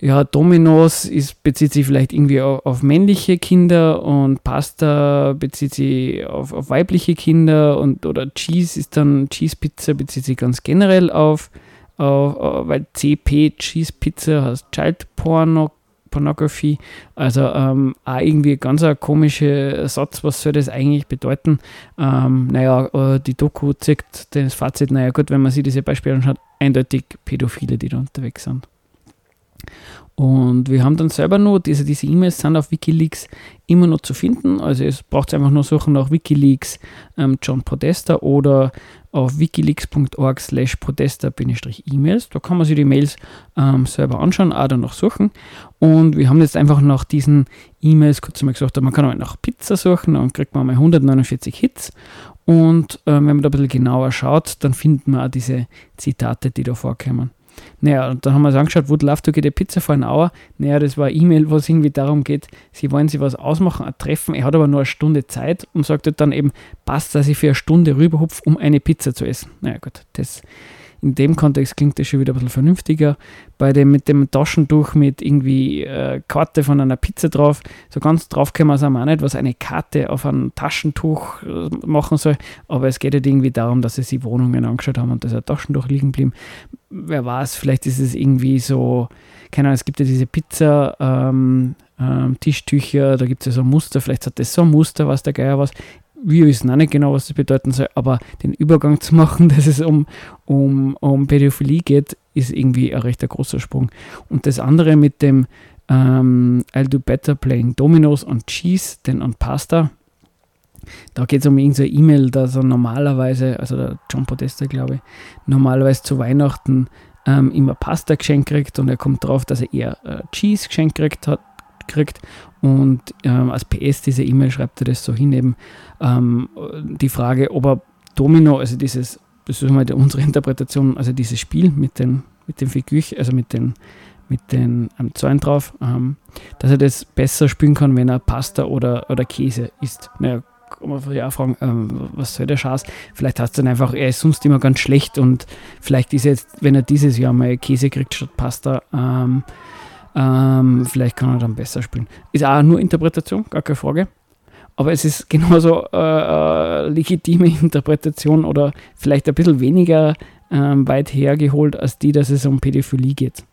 ja, Dominoes ist, bezieht sich vielleicht irgendwie auf, auf, männliche Kinder und Pasta bezieht sich auf, auf, weibliche Kinder und oder Cheese ist dann Cheese Pizza bezieht sich ganz generell auf, auf weil CP Cheese Pizza heißt Child Porno Pornography. Also ähm, auch irgendwie ganz ein komischer Satz, was soll das eigentlich bedeuten? Ähm, naja, äh, die Doku zeigt das Fazit, naja gut, wenn man sich diese Beispiele anschaut, eindeutig Pädophile, die da unterwegs sind. Und wir haben dann selber nur, diese E-Mails sind auf Wikileaks immer noch zu finden. Also es braucht einfach nur suchen nach Wikileaks ähm, John Podesta oder auf wikileaks.org slash podesta-e-mails. Da kann man sich die Mails ähm, selber anschauen, auch danach suchen. Und wir haben jetzt einfach nach diesen E-Mails kurz mal gesagt, man kann auch nach Pizza suchen, dann kriegt man mal 149 Hits. Und äh, wenn man da ein bisschen genauer schaut, dann findet man auch diese Zitate, die da vorkommen. Naja, und dann haben wir uns angeschaut, would love to get a pizza for an hour. Naja, das war eine E-Mail, wo es irgendwie darum geht, sie wollen sich was ausmachen, ein Treffen. Er hat aber nur eine Stunde Zeit und sagt dann eben, passt, dass ich für eine Stunde rüberhupfe, um eine Pizza zu essen. Naja, gut, das in dem Kontext klingt das schon wieder ein bisschen vernünftiger. Bei dem mit dem Taschentuch mit irgendwie äh, Karte von einer Pizza drauf, so ganz drauf können wir es auch nicht, was eine Karte auf ein Taschentuch äh, machen soll. Aber es geht halt irgendwie darum, dass sie sich Wohnungen angeschaut haben und da ist ein Taschentuch liegen geblieben. Wer weiß, vielleicht ist es irgendwie so, keine Ahnung, es gibt ja diese Pizza. Ähm, ähm, Tischtücher, da gibt es ja so ein Muster, vielleicht hat das so ein Muster, was der Geier was wir wissen auch nicht genau, was das bedeuten soll, aber den Übergang zu machen, dass es um, um, um Pädophilie geht, ist irgendwie ein recht großer Sprung. Und das andere mit dem ähm, I'll do better playing Dominoes on Cheese than on Pasta, da geht es um irgendeine E-Mail, dass er normalerweise, also der John Podesta, glaube ich, normalerweise zu Weihnachten ähm, immer Pasta geschenkt kriegt und er kommt drauf, dass er eher äh, Cheese geschenkt kriegt hat, kriegt. Und ähm, als PS diese E-Mail schreibt er das so hin, eben ähm, die Frage, ob er Domino, also dieses, das ist mal unsere Interpretation, also dieses Spiel mit den, mit den Figürchen, also mit den, mit den ähm, Zäunen drauf, ähm, dass er das besser spielen kann, wenn er Pasta oder, oder Käse isst. Naja, kann man sich auch fragen, ähm, was soll der Schatz? Vielleicht heißt es dann einfach, er ist sonst immer ganz schlecht und vielleicht ist jetzt, wenn er dieses Jahr mal Käse kriegt statt Pasta, ähm, ähm, vielleicht kann er dann besser spielen. Ist auch nur Interpretation, gar keine Frage. Aber es ist genauso äh, äh, legitime Interpretation oder vielleicht ein bisschen weniger ähm, weit hergeholt als die, dass es um Pädophilie geht.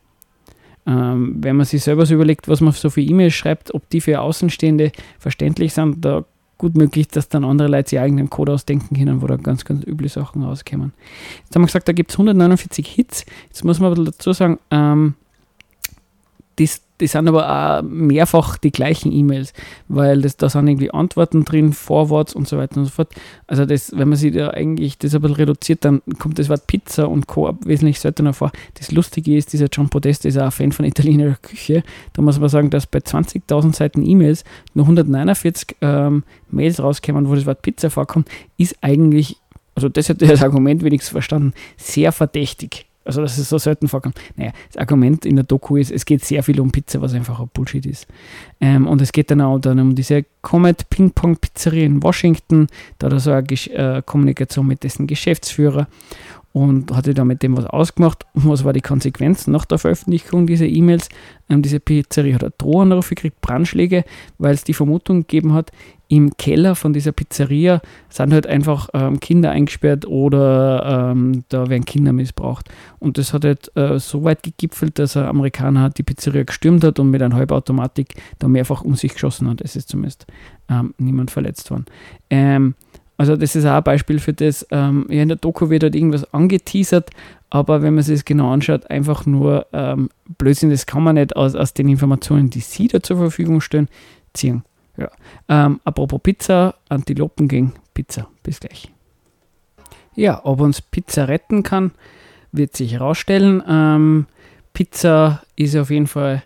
Ähm, wenn man sich selber so überlegt, was man so für E-Mails schreibt, ob die für Außenstehende verständlich sind, da gut möglich, dass dann andere Leute sich eigenen Code ausdenken können, wo da ganz, ganz üble Sachen rauskommen. Jetzt haben wir gesagt, da gibt es 149 Hits. Jetzt muss man dazu sagen, ähm, das, das sind aber auch mehrfach die gleichen E-Mails, weil das, da sind irgendwie Antworten drin, Forwards und so weiter und so fort. Also das, wenn man sich da eigentlich das ein bisschen reduziert, dann kommt das Wort Pizza und Co. wesentlich seltener vor. Das Lustige ist, dieser John Podesta ist auch ein Fan von italienischer Küche. Da muss man sagen, dass bei 20.000 Seiten E-Mails nur 149 ähm, Mails rauskommen, wo das Wort Pizza vorkommt, ist eigentlich, also das hat das Argument wenigstens verstanden, sehr verdächtig. Also, dass es so selten vorkommt. Naja, das Argument in der Doku ist, es geht sehr viel um Pizza, was einfach ein Bullshit ist. Ähm, und es geht dann auch dann um diese Comet Ping Pong Pizzeria in Washington. Da hat er so eine Gesch äh, Kommunikation mit dessen Geschäftsführer und hatte da mit dem was ausgemacht. Und was war die Konsequenz nach der Veröffentlichung dieser E-Mails? Ähm, diese Pizzeria hat Drohanrufe gekriegt, Brandschläge, weil es die Vermutung gegeben hat, im Keller von dieser Pizzeria sind halt einfach ähm, Kinder eingesperrt oder ähm, da werden Kinder missbraucht. Und das hat halt äh, so weit gegipfelt, dass ein Amerikaner die Pizzeria gestürmt hat und mit einer Halbautomatik da mehrfach um sich geschossen hat. Es ist zumindest ähm, niemand verletzt worden. Ähm, also das ist auch ein Beispiel für das, ähm, ja, in der Doku wird halt irgendwas angeteasert, aber wenn man sich das genau anschaut, einfach nur ähm, Blödsinn, das kann man nicht aus, aus den Informationen, die sie da zur Verfügung stellen, ziehen. Ja. Ähm, apropos Pizza, Antilopen gegen Pizza. Bis gleich. Ja, ob uns Pizza retten kann, wird sich herausstellen. Ähm, Pizza ist auf jeden Fall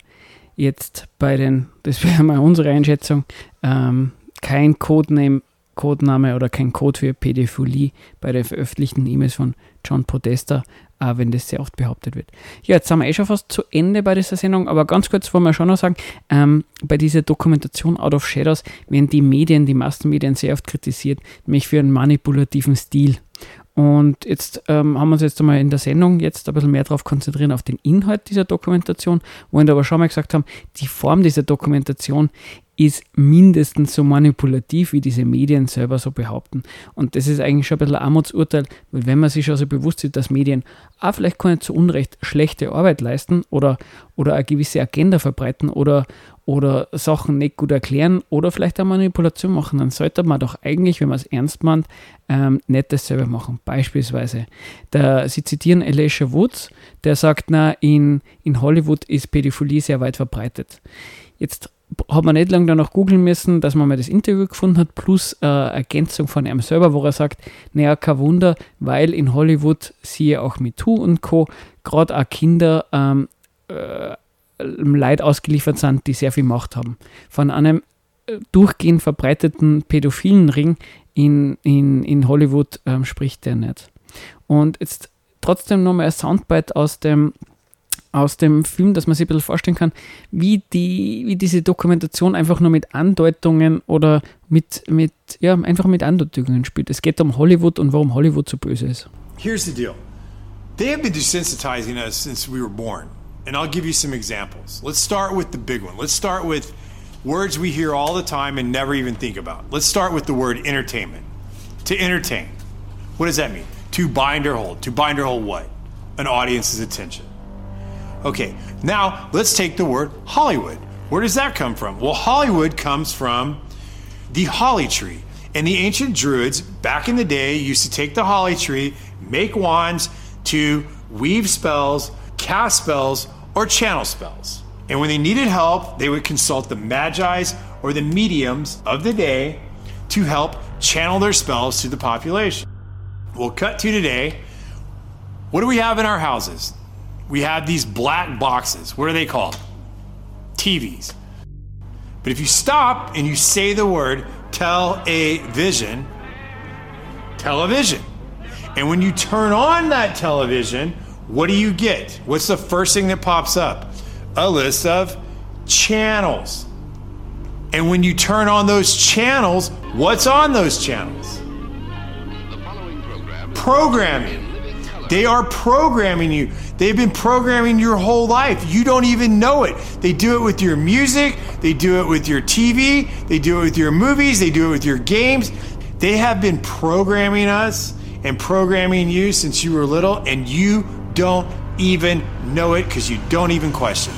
jetzt bei den, das wäre mal unsere Einschätzung, ähm, kein Codename Codename oder kein Code für Pädophilie bei den veröffentlichten E-Mails von John Podesta, auch wenn das sehr oft behauptet wird. Ja, jetzt sind wir eh schon fast zu Ende bei dieser Sendung, aber ganz kurz wollen wir schon noch sagen, ähm, bei dieser Dokumentation Out of Shadows werden die Medien, die Massenmedien sehr oft kritisiert, nämlich für einen manipulativen Stil. Und jetzt ähm, haben wir uns jetzt einmal in der Sendung jetzt ein bisschen mehr darauf konzentrieren, auf den Inhalt dieser Dokumentation, wo wir aber schon mal gesagt haben, die Form dieser Dokumentation ist mindestens so manipulativ, wie diese Medien selber so behaupten. Und das ist eigentlich schon ein bisschen ein Armutsurteil, weil wenn man sich schon so bewusst ist, dass Medien auch vielleicht keine zu Unrecht schlechte Arbeit leisten oder, oder eine gewisse Agenda verbreiten oder, oder Sachen nicht gut erklären oder vielleicht eine Manipulation machen, dann sollte man doch eigentlich, wenn man es ernst meint, ähm, nicht dasselbe machen. Beispielsweise, der, Sie zitieren Elisha Woods, der sagt, na, in, in Hollywood ist Pädophilie sehr weit verbreitet. Jetzt hat man nicht lange danach googeln müssen, dass man mal das Interview gefunden hat, plus äh, Ergänzung von einem selber, wo er sagt, naja, kein Wunder, weil in Hollywood, siehe auch MeToo und Co., gerade auch Kinder ähm, äh, Leid ausgeliefert sind, die sehr viel Macht haben. Von einem äh, durchgehend verbreiteten pädophilen Ring in, in, in Hollywood ähm, spricht der nicht. Und jetzt trotzdem nochmal ein Soundbite aus dem aus dem Film, dass man sich ein bisschen vorstellen kann, wie, die, wie diese Dokumentation einfach nur mit Andeutungen oder mit, mit, ja, einfach mit Andeutungen spielt. Es geht um Hollywood und warum Hollywood so böse ist. Here's the deal. They have been desensitizing us since we were born. And I'll give you some examples. Let's start with the big one. Let's start with words we hear all the time and never even think about. Let's start with the word entertainment. To entertain. What does that mean? To bind or hold. To bind or hold what? An audience's attention. Okay, now let's take the word Hollywood. Where does that come from? Well, Hollywood comes from the holly tree. And the ancient druids back in the day used to take the holly tree, make wands to weave spells, cast spells, or channel spells. And when they needed help, they would consult the magi's or the mediums of the day to help channel their spells to the population. We'll cut to today. What do we have in our houses? We have these black boxes. What are they called? TVs. But if you stop and you say the word tell a vision, television. And when you turn on that television, what do you get? What's the first thing that pops up? A list of channels. And when you turn on those channels, what's on those channels? Programming. They are programming you. They've been programming your whole life. You don't even know it. They do it with your music, they do it with your TV, they do it with your movies, they do it with your games. They have been programming us and programming you since you were little, and you don't even know it because you don't even question.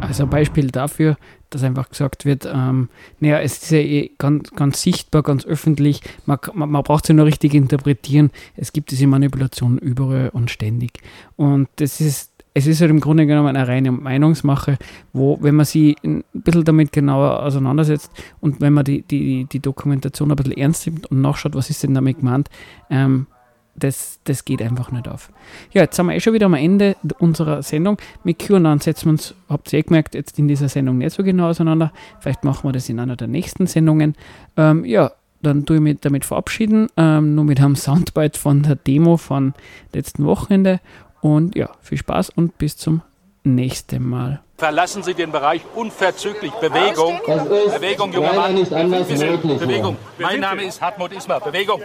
Also a Beispiel dafür, dass einfach gesagt wird, ähm, naja, es ist ja eh ganz, ganz sichtbar, ganz öffentlich, man, man, man braucht sie nur richtig interpretieren. Es gibt diese Manipulationen überall und ständig. Und das ist es ist halt im Grunde genommen eine reine Meinungsmache, wo, wenn man sie ein bisschen damit genauer auseinandersetzt und wenn man die, die, die Dokumentation ein bisschen ernst nimmt und nachschaut, was ist denn damit gemeint, ähm, das, das geht einfach nicht auf. Ja, jetzt sind wir eh schon wieder am Ende unserer Sendung. Mit QAnon setzen wir uns, habt ihr eh gemerkt, jetzt in dieser Sendung nicht so genau auseinander. Vielleicht machen wir das in einer der nächsten Sendungen. Ähm, ja, dann tue ich mich damit verabschieden, ähm, nur mit einem Soundbite von der Demo von letzten Wochenende. Und ja, viel Spaß und bis zum nächsten Mal. Verlassen Sie den Bereich unverzüglich. Bewegung. Bewegung, junger Mann. nicht anders möglich. Bewegung. Mein Name ist Hartmut Ismar. Bewegung.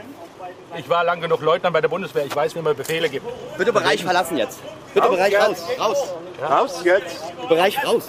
Ich war lang genug Leutnant bei der Bundeswehr. Ich weiß, wie man Befehle gibt. Bitte Bereich verlassen jetzt. Bitte Bereich raus. Raus. Raus jetzt. Bereich raus.